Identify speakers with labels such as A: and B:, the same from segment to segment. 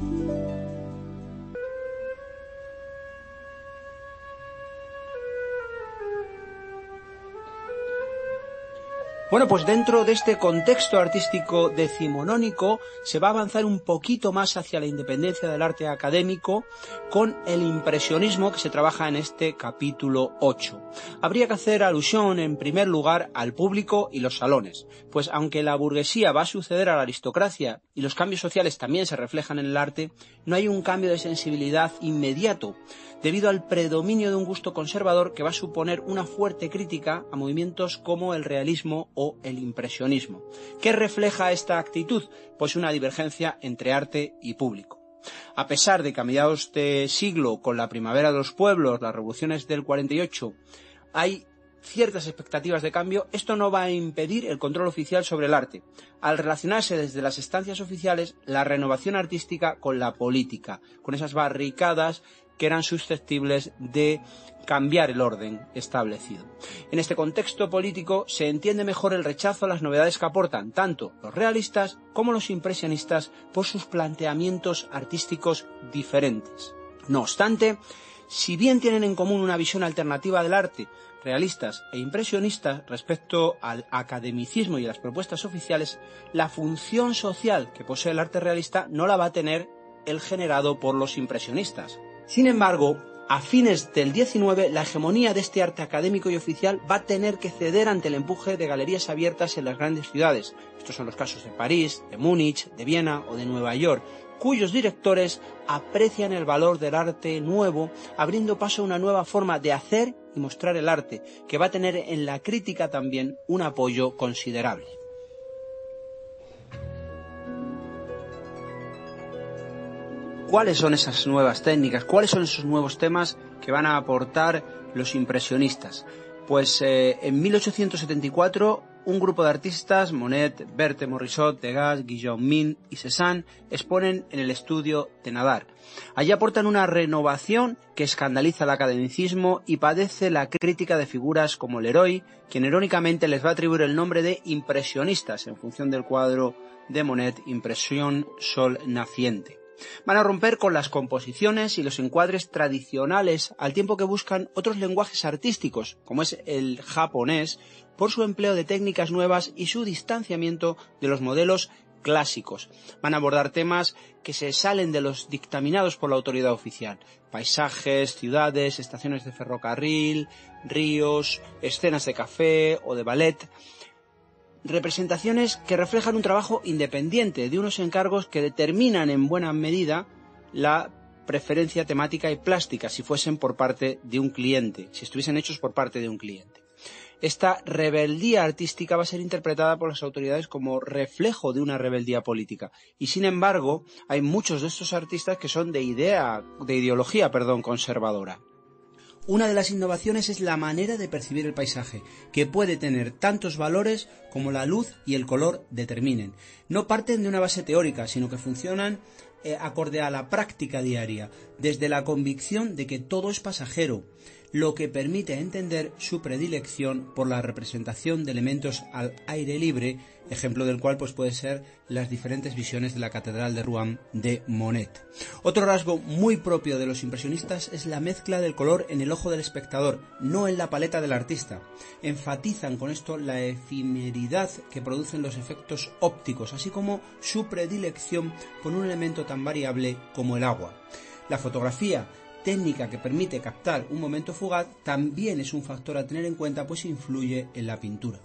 A: 嗯。Bueno, pues dentro de este contexto artístico decimonónico se va a avanzar un poquito más hacia la independencia del arte académico con el impresionismo que se trabaja en este capítulo 8. Habría que hacer alusión en primer lugar al público y los salones, pues aunque la burguesía va a suceder a la aristocracia y los cambios sociales también se reflejan en el arte, no hay un cambio de sensibilidad inmediato, debido al predominio de un gusto conservador que va a suponer una fuerte crítica a movimientos como el realismo o el impresionismo. ¿Qué refleja esta actitud? Pues una divergencia entre arte y público. A pesar de que a mediados de siglo, con la primavera de los pueblos, las revoluciones del 48, hay ciertas expectativas de cambio, esto no va a impedir el control oficial sobre el arte, al relacionarse desde las estancias oficiales la renovación artística con la política, con esas barricadas que eran susceptibles de cambiar el orden establecido. En este contexto político se entiende mejor el rechazo a las novedades que aportan tanto los realistas como los impresionistas por sus planteamientos artísticos diferentes. No obstante, si bien tienen en común una visión alternativa del arte, realistas e impresionistas respecto al academicismo y a las propuestas oficiales, la función social que posee el arte realista no la va a tener el generado por los impresionistas. Sin embargo, a fines del 19, la hegemonía de este arte académico y oficial va a tener que ceder ante el empuje de galerías abiertas en las grandes ciudades. Estos son los casos de París, de Múnich, de Viena o de Nueva York, cuyos directores aprecian el valor del arte nuevo, abriendo paso a una nueva forma de hacer y mostrar el arte, que va a tener en la crítica también un apoyo considerable. ¿Cuáles son esas nuevas técnicas? ¿Cuáles son esos nuevos temas que van a aportar los impresionistas? Pues eh, en 1874 un grupo de artistas, Monet, Berthe Morisot, Degas, Guillaume Min y Cézanne, exponen en el estudio de Nadar. Allí aportan una renovación que escandaliza el academicismo y padece la crítica de figuras como Leroy, quien irónicamente les va a atribuir el nombre de impresionistas en función del cuadro de Monet Impresión Sol Naciente. Van a romper con las composiciones y los encuadres tradicionales al tiempo que buscan otros lenguajes artísticos, como es el japonés, por su empleo de técnicas nuevas y su distanciamiento de los modelos clásicos. Van a abordar temas que se salen de los dictaminados por la autoridad oficial. Paisajes, ciudades, estaciones de ferrocarril, ríos, escenas de café o de ballet representaciones que reflejan un trabajo independiente de unos encargos que determinan en buena medida la preferencia temática y plástica si fuesen por parte de un cliente, si estuviesen hechos por parte de un cliente. Esta rebeldía artística va a ser interpretada por las autoridades como reflejo de una rebeldía política. Y sin embargo, hay muchos de estos artistas que son de idea, de ideología, perdón, conservadora. Una de las innovaciones es la manera de percibir el paisaje, que puede tener tantos valores como la luz y el color determinen. No parten de una base teórica, sino que funcionan eh, acorde a la práctica diaria, desde la convicción de que todo es pasajero, lo que permite entender su predilección por la representación de elementos al aire libre, ejemplo del cual pues puede ser las diferentes visiones de la Catedral de Rouen de Monet. Otro rasgo muy propio de los impresionistas es la mezcla del color en el ojo del espectador, no en la paleta del artista. Enfatizan con esto la efemeridad que producen los efectos ópticos, así como su predilección por un elemento tan variable como el agua. La fotografía técnica que permite captar un momento fugaz también es un factor a tener en cuenta pues influye en la pintura.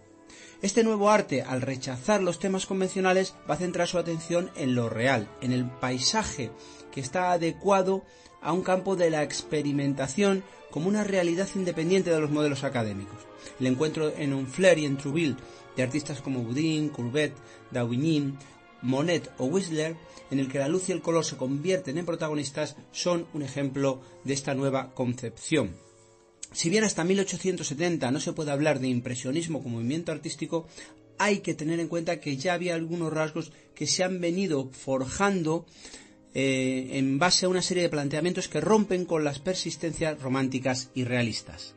A: Este nuevo arte, al rechazar los temas convencionales, va a centrar su atención en lo real, en el paisaje que está adecuado a un campo de la experimentación como una realidad independiente de los modelos académicos. El encuentro en Honfleur y en Trouville de artistas como Boudin, Courbet, Daubigny, Monet o Whistler, en el que la luz y el color se convierten en protagonistas, son un ejemplo de esta nueva concepción. Si bien hasta 1870 no se puede hablar de impresionismo como movimiento artístico, hay que tener en cuenta que ya había algunos rasgos que se han venido forjando eh, en base a una serie de planteamientos que rompen con las persistencias románticas y realistas.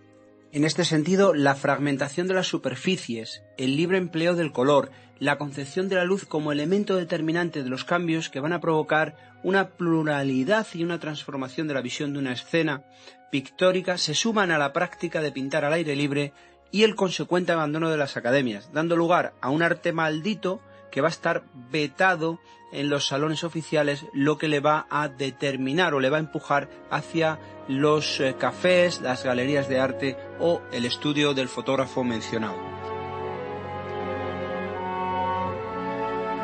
A: En este sentido, la fragmentación de las superficies, el libre empleo del color, la concepción de la luz como elemento determinante de los cambios que van a provocar una pluralidad y una transformación de la visión de una escena pictórica se suman a la práctica de pintar al aire libre y el consecuente abandono de las academias, dando lugar a un arte maldito que va a estar vetado en los salones oficiales, lo que le va a determinar o le va a empujar hacia los eh, cafés, las galerías de arte o el estudio del fotógrafo mencionado.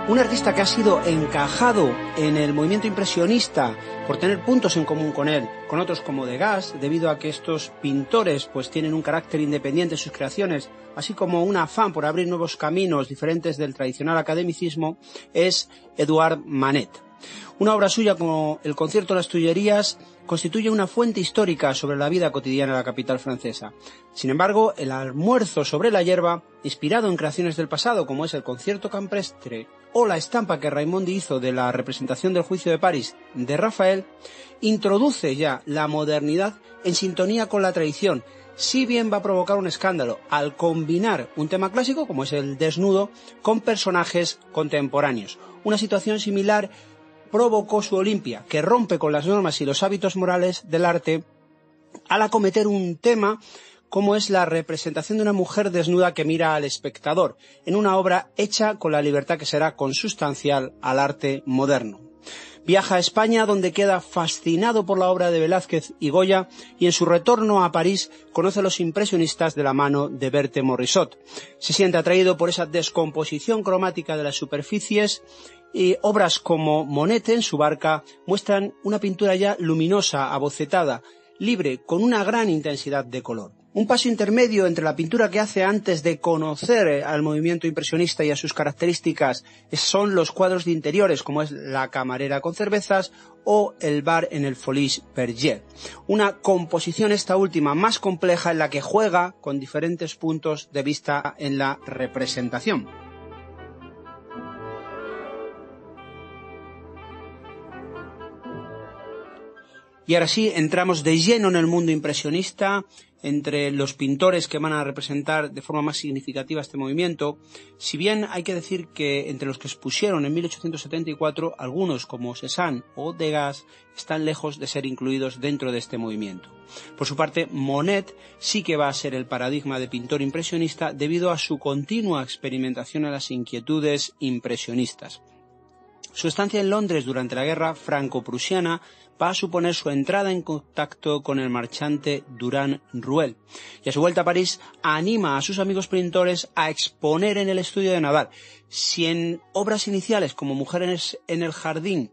A: Un artista que ha sido encajado en el movimiento impresionista por tener puntos en común con él, con otros como Degas, debido a que estos pintores pues tienen un carácter independiente en sus creaciones, así como un afán por abrir nuevos caminos diferentes del tradicional academicismo, es Edouard Manet. Una obra suya como el Concierto de las Tullerías constituye una fuente histórica sobre la vida cotidiana de la capital francesa. Sin embargo, el almuerzo sobre la hierba, inspirado en creaciones del pasado como es el concierto campestre o la estampa que Raimondi hizo de la representación del juicio de París de Rafael, introduce ya la modernidad en sintonía con la tradición, si bien va a provocar un escándalo al combinar un tema clásico como es el desnudo con personajes contemporáneos. Una situación similar provocó su Olimpia, que rompe con las normas y los hábitos morales del arte al acometer un tema como es la representación de una mujer desnuda que mira al espectador, en una obra hecha con la libertad que será consustancial al arte moderno. Viaja a España donde queda fascinado por la obra de Velázquez y Goya y en su retorno a París conoce a los impresionistas de la mano de Berthe Morisot. Se siente atraído por esa descomposición cromática de las superficies y obras como Monet en su barca muestran una pintura ya luminosa, abocetada, libre, con una gran intensidad de color. Un paso intermedio entre la pintura que hace antes de conocer al movimiento impresionista y a sus características son los cuadros de interiores, como es La camarera con cervezas o El bar en el Folies Berger. Una composición esta última más compleja en la que juega con diferentes puntos de vista en la representación. Y ahora sí, entramos de lleno en el mundo impresionista, entre los pintores que van a representar de forma más significativa este movimiento, si bien hay que decir que entre los que expusieron en 1874, algunos como Cézanne o Degas están lejos de ser incluidos dentro de este movimiento. Por su parte, Monet sí que va a ser el paradigma de pintor impresionista debido a su continua experimentación en las inquietudes impresionistas. Su estancia en Londres durante la guerra franco-prusiana va a suponer su entrada en contacto con el marchante Durán Ruel. Y a su vuelta a París anima a sus amigos pintores a exponer en el estudio de Nadal. Si en obras iniciales como Mujeres en el Jardín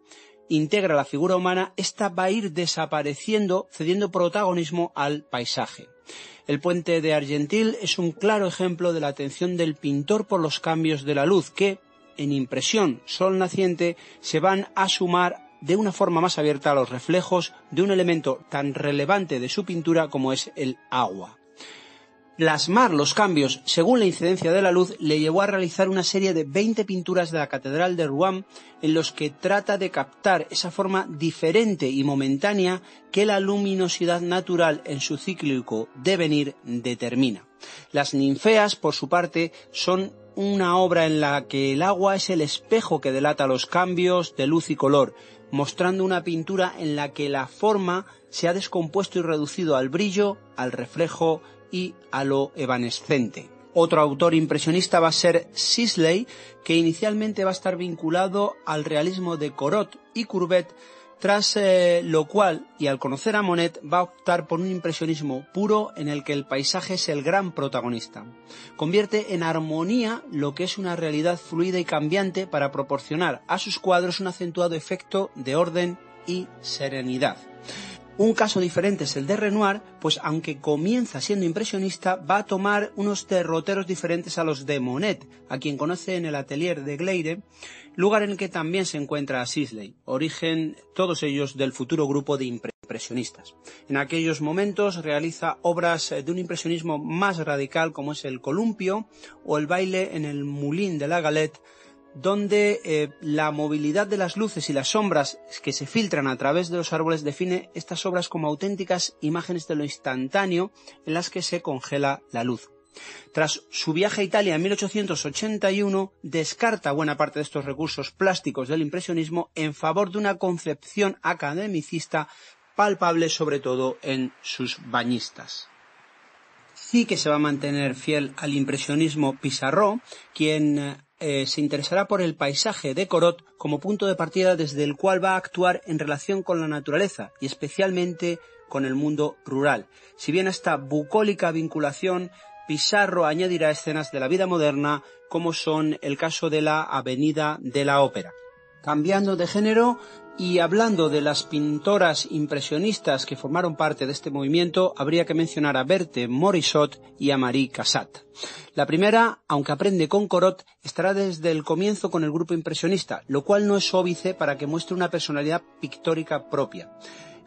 A: integra la figura humana, esta va a ir desapareciendo, cediendo protagonismo al paisaje. El puente de Argentil es un claro ejemplo de la atención del pintor por los cambios de la luz que, en impresión sol naciente, se van a sumar de una forma más abierta a los reflejos de un elemento tan relevante de su pintura como es el agua. Plasmar los cambios según la incidencia de la luz le llevó a realizar una serie de 20 pinturas de la Catedral de Rouen en los que trata de captar esa forma diferente y momentánea que la luminosidad natural en su cíclico devenir determina. Las ninfeas, por su parte, son una obra en la que el agua es el espejo que delata los cambios de luz y color, mostrando una pintura en la que la forma se ha descompuesto y reducido al brillo, al reflejo y a lo evanescente. Otro autor impresionista va a ser Sisley, que inicialmente va a estar vinculado al realismo de Corot y Courbet, tras eh, lo cual, y al conocer a Monet, va a optar por un impresionismo puro en el que el paisaje es el gran protagonista. Convierte en armonía lo que es una realidad fluida y cambiante para proporcionar a sus cuadros un acentuado efecto de orden y serenidad. Un caso diferente es el de Renoir, pues aunque comienza siendo impresionista, va a tomar unos derroteros diferentes a los de Monet, a quien conoce en el atelier de Gleire, lugar en el que también se encuentra Sisley, origen todos ellos del futuro grupo de impresionistas. En aquellos momentos realiza obras de un impresionismo más radical como es el columpio o el baile en el Moulin de la Galette, donde eh, la movilidad de las luces y las sombras que se filtran a través de los árboles define estas obras como auténticas imágenes de lo instantáneo en las que se congela la luz. Tras su viaje a Italia en 1881, descarta buena parte de estos recursos plásticos del impresionismo en favor de una concepción academicista palpable sobre todo en sus bañistas. Sí que se va a mantener fiel al impresionismo Pissarro, quien eh, se interesará por el paisaje de Corot como punto de partida desde el cual va a actuar en relación con la naturaleza y especialmente con el mundo rural. Si bien esta bucólica vinculación Pizarro añadirá escenas de la vida moderna, como son el caso de la Avenida de la Ópera. Cambiando de género y hablando de las pintoras impresionistas que formaron parte de este movimiento, habría que mencionar a Berthe Morisot y a Marie Cassatt. La primera, aunque aprende con Corot, estará desde el comienzo con el grupo impresionista, lo cual no es óbice para que muestre una personalidad pictórica propia.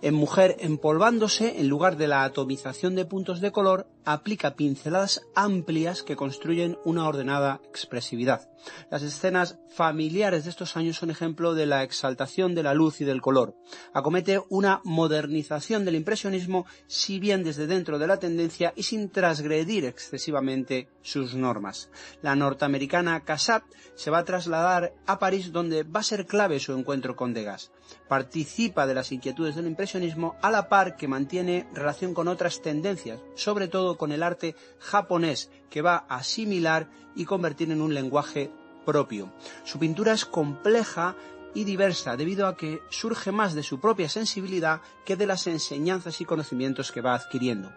A: En Mujer empolvándose, en lugar de la atomización de puntos de color, aplica pinceladas amplias que construyen una ordenada expresividad. Las escenas familiares de estos años son ejemplo de la exaltación de la luz y del color. Acomete una modernización del impresionismo, si bien desde dentro de la tendencia y sin transgredir excesivamente sus normas. La norteamericana Cassatt se va a trasladar a París donde va a ser clave su encuentro con Degas. Participa de las inquietudes del impresionismo a la par que mantiene relación con otras tendencias, sobre todo con el arte japonés que va a asimilar y convertir en un lenguaje propio. Su pintura es compleja y diversa debido a que surge más de su propia sensibilidad que de las enseñanzas y conocimientos que va adquiriendo.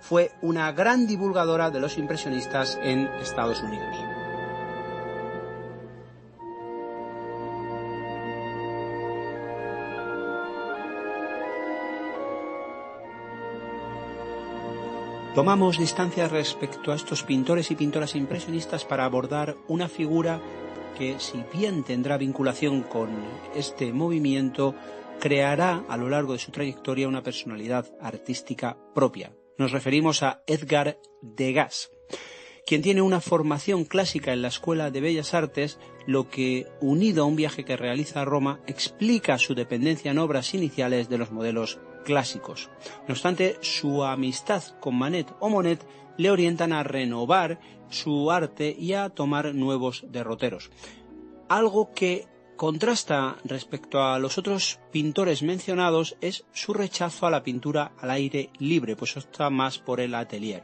A: Fue una gran divulgadora de los impresionistas en Estados Unidos. Tomamos distancia respecto a estos pintores y pintoras impresionistas para abordar una figura que, si bien tendrá vinculación con este movimiento, creará a lo largo de su trayectoria una personalidad artística propia. Nos referimos a Edgar Degas, quien tiene una formación clásica en la Escuela de Bellas Artes, lo que, unido a un viaje que realiza a Roma, explica su dependencia en obras iniciales de los modelos clásicos. No obstante, su amistad con Manet o Monet le orientan a renovar su arte y a tomar nuevos derroteros. Algo que contrasta respecto a los otros pintores mencionados es su rechazo a la pintura al aire libre, pues está más por el atelier.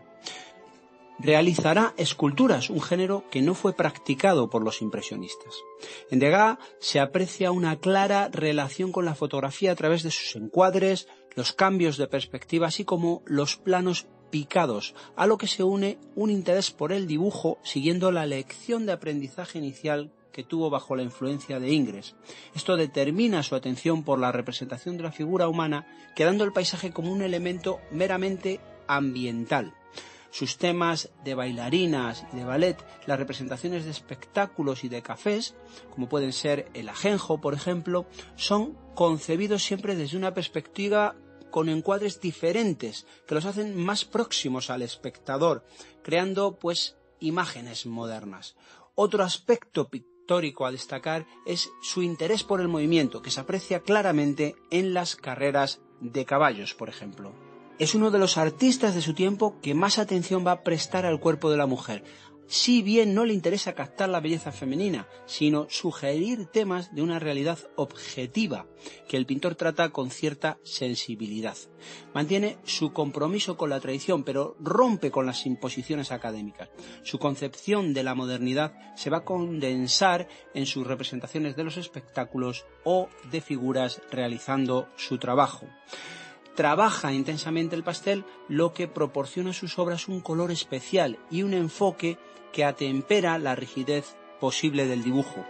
A: Realizará esculturas, un género que no fue practicado por los impresionistas. En Degas se aprecia una clara relación con la fotografía a través de sus encuadres, los cambios de perspectiva, así como los planos picados, a lo que se une un interés por el dibujo siguiendo la lección de aprendizaje inicial que tuvo bajo la influencia de Ingres. Esto determina su atención por la representación de la figura humana, quedando el paisaje como un elemento meramente ambiental. Sus temas de bailarinas y de ballet, las representaciones de espectáculos y de cafés, como pueden ser el ajenjo, por ejemplo, son concebidos siempre desde una perspectiva con encuadres diferentes que los hacen más próximos al espectador, creando pues imágenes modernas. Otro aspecto pictórico a destacar es su interés por el movimiento, que se aprecia claramente en las carreras de caballos, por ejemplo. Es uno de los artistas de su tiempo que más atención va a prestar al cuerpo de la mujer, si bien no le interesa captar la belleza femenina, sino sugerir temas de una realidad objetiva que el pintor trata con cierta sensibilidad. Mantiene su compromiso con la tradición, pero rompe con las imposiciones académicas. Su concepción de la modernidad se va a condensar en sus representaciones de los espectáculos o de figuras realizando su trabajo trabaja intensamente el pastel, lo que proporciona a sus obras un color especial y un enfoque que atempera la rigidez posible del dibujo.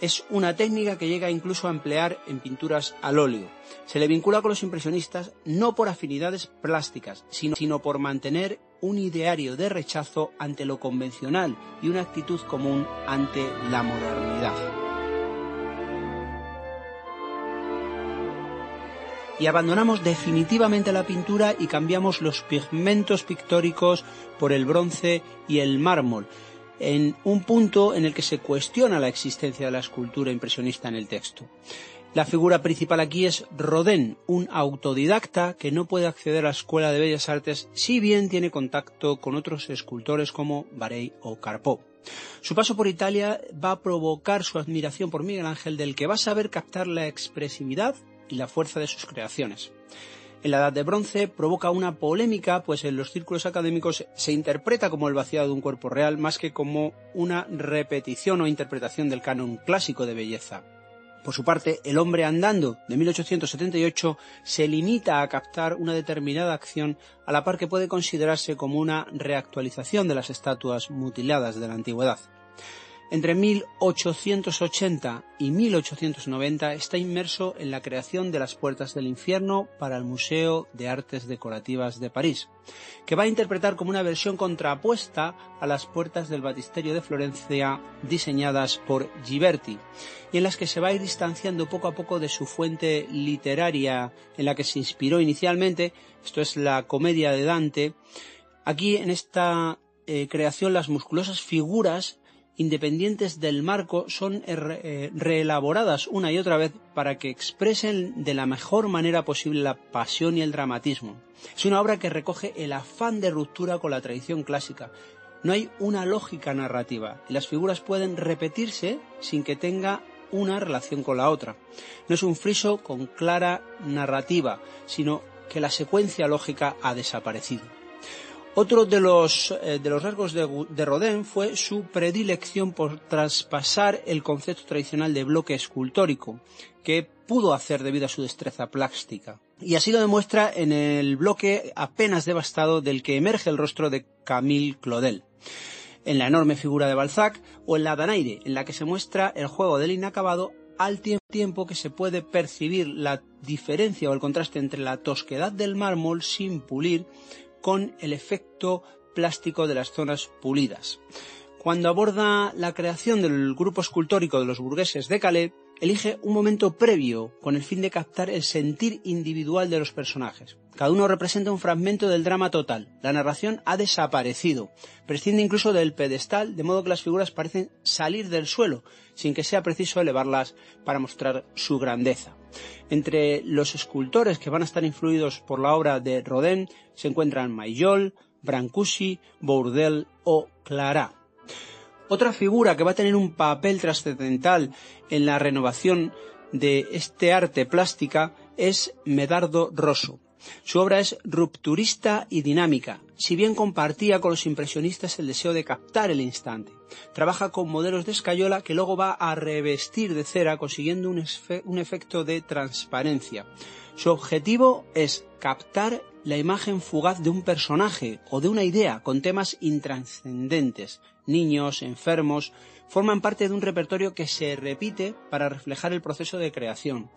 A: Es una técnica que llega incluso a emplear en pinturas al óleo. Se le vincula con los impresionistas no por afinidades plásticas, sino, sino por mantener un ideario de rechazo ante lo convencional y una actitud común ante la modernidad. Y abandonamos definitivamente la pintura y cambiamos los pigmentos pictóricos por el bronce y el mármol. en un punto en el que se cuestiona la existencia de la escultura impresionista en el texto. La figura principal aquí es Rodin, un autodidacta que no puede acceder a la Escuela de Bellas Artes si bien tiene contacto con otros escultores como Barey o Carpo. Su paso por Italia va a provocar su admiración por Miguel Ángel, del que va a saber captar la expresividad y la fuerza de sus creaciones. En la Edad de Bronce provoca una polémica, pues en los círculos académicos se interpreta como el vaciado de un cuerpo real más que como una repetición o interpretación del canon clásico de belleza. Por su parte, El hombre andando de 1878 se limita a captar una determinada acción a la par que puede considerarse como una reactualización de las estatuas mutiladas de la antigüedad. Entre 1880 y 1890 está inmerso en la creación de las Puertas del Infierno para el Museo de Artes Decorativas de París, que va a interpretar como una versión contrapuesta a las Puertas del Batisterio de Florencia diseñadas por Ghiberti, y en las que se va a ir distanciando poco a poco de su fuente literaria en la que se inspiró inicialmente, esto es la comedia de Dante. Aquí en esta eh, creación las musculosas figuras independientes del marco son eh, reelaboradas una y otra vez para que expresen de la mejor manera posible la pasión y el dramatismo. Es una obra que recoge el afán de ruptura con la tradición clásica. No hay una lógica narrativa y las figuras pueden repetirse sin que tenga una relación con la otra. No es un friso con clara narrativa, sino que la secuencia lógica ha desaparecido. Otro de los, eh, rasgos de, Rodin fue su predilección por traspasar el concepto tradicional de bloque escultórico, que pudo hacer debido a su destreza plástica. Y así lo demuestra en el bloque apenas devastado del que emerge el rostro de Camille Claudel, en la enorme figura de Balzac o en la Danaide, en la que se muestra el juego del inacabado al tiempo que se puede percibir la diferencia o el contraste entre la tosquedad del mármol sin pulir con el efecto plástico de las zonas pulidas. Cuando aborda la creación del grupo escultórico de los burgueses de Calais, elige un momento previo con el fin de captar el sentir individual de los personajes. Cada uno representa un fragmento del drama total. La narración ha desaparecido. Prescinde incluso del pedestal, de modo que las figuras parecen salir del suelo, sin que sea preciso elevarlas para mostrar su grandeza. Entre los escultores que van a estar influidos por la obra de Rodin se encuentran Mayol, Brancusi, Bourdel o Clara. Otra figura que va a tener un papel trascendental en la renovación de este arte plástica es Medardo Rosso. Su obra es rupturista y dinámica, si bien compartía con los impresionistas el deseo de captar el instante. Trabaja con modelos de escayola que luego va a revestir de cera consiguiendo un, un efecto de transparencia. Su objetivo es captar la imagen fugaz de un personaje o de una idea con temas intranscendentes. Niños, enfermos, forman parte de un repertorio que se repite para reflejar el proceso de creación.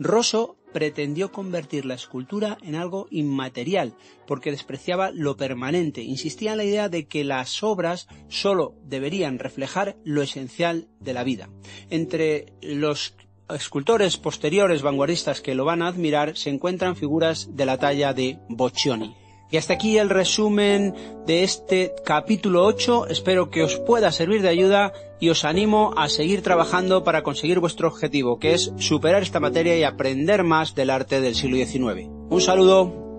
A: Rosso pretendió convertir la escultura en algo inmaterial, porque despreciaba lo permanente. Insistía en la idea de que las obras sólo deberían reflejar lo esencial de la vida. Entre los escultores posteriores vanguardistas que lo van a admirar se encuentran figuras de la talla de Boccioni. Y hasta aquí el resumen de este capítulo 8. Espero que os pueda servir de ayuda y os animo a seguir trabajando para conseguir vuestro objetivo, que es superar esta materia y aprender más del arte del siglo XIX. Un saludo.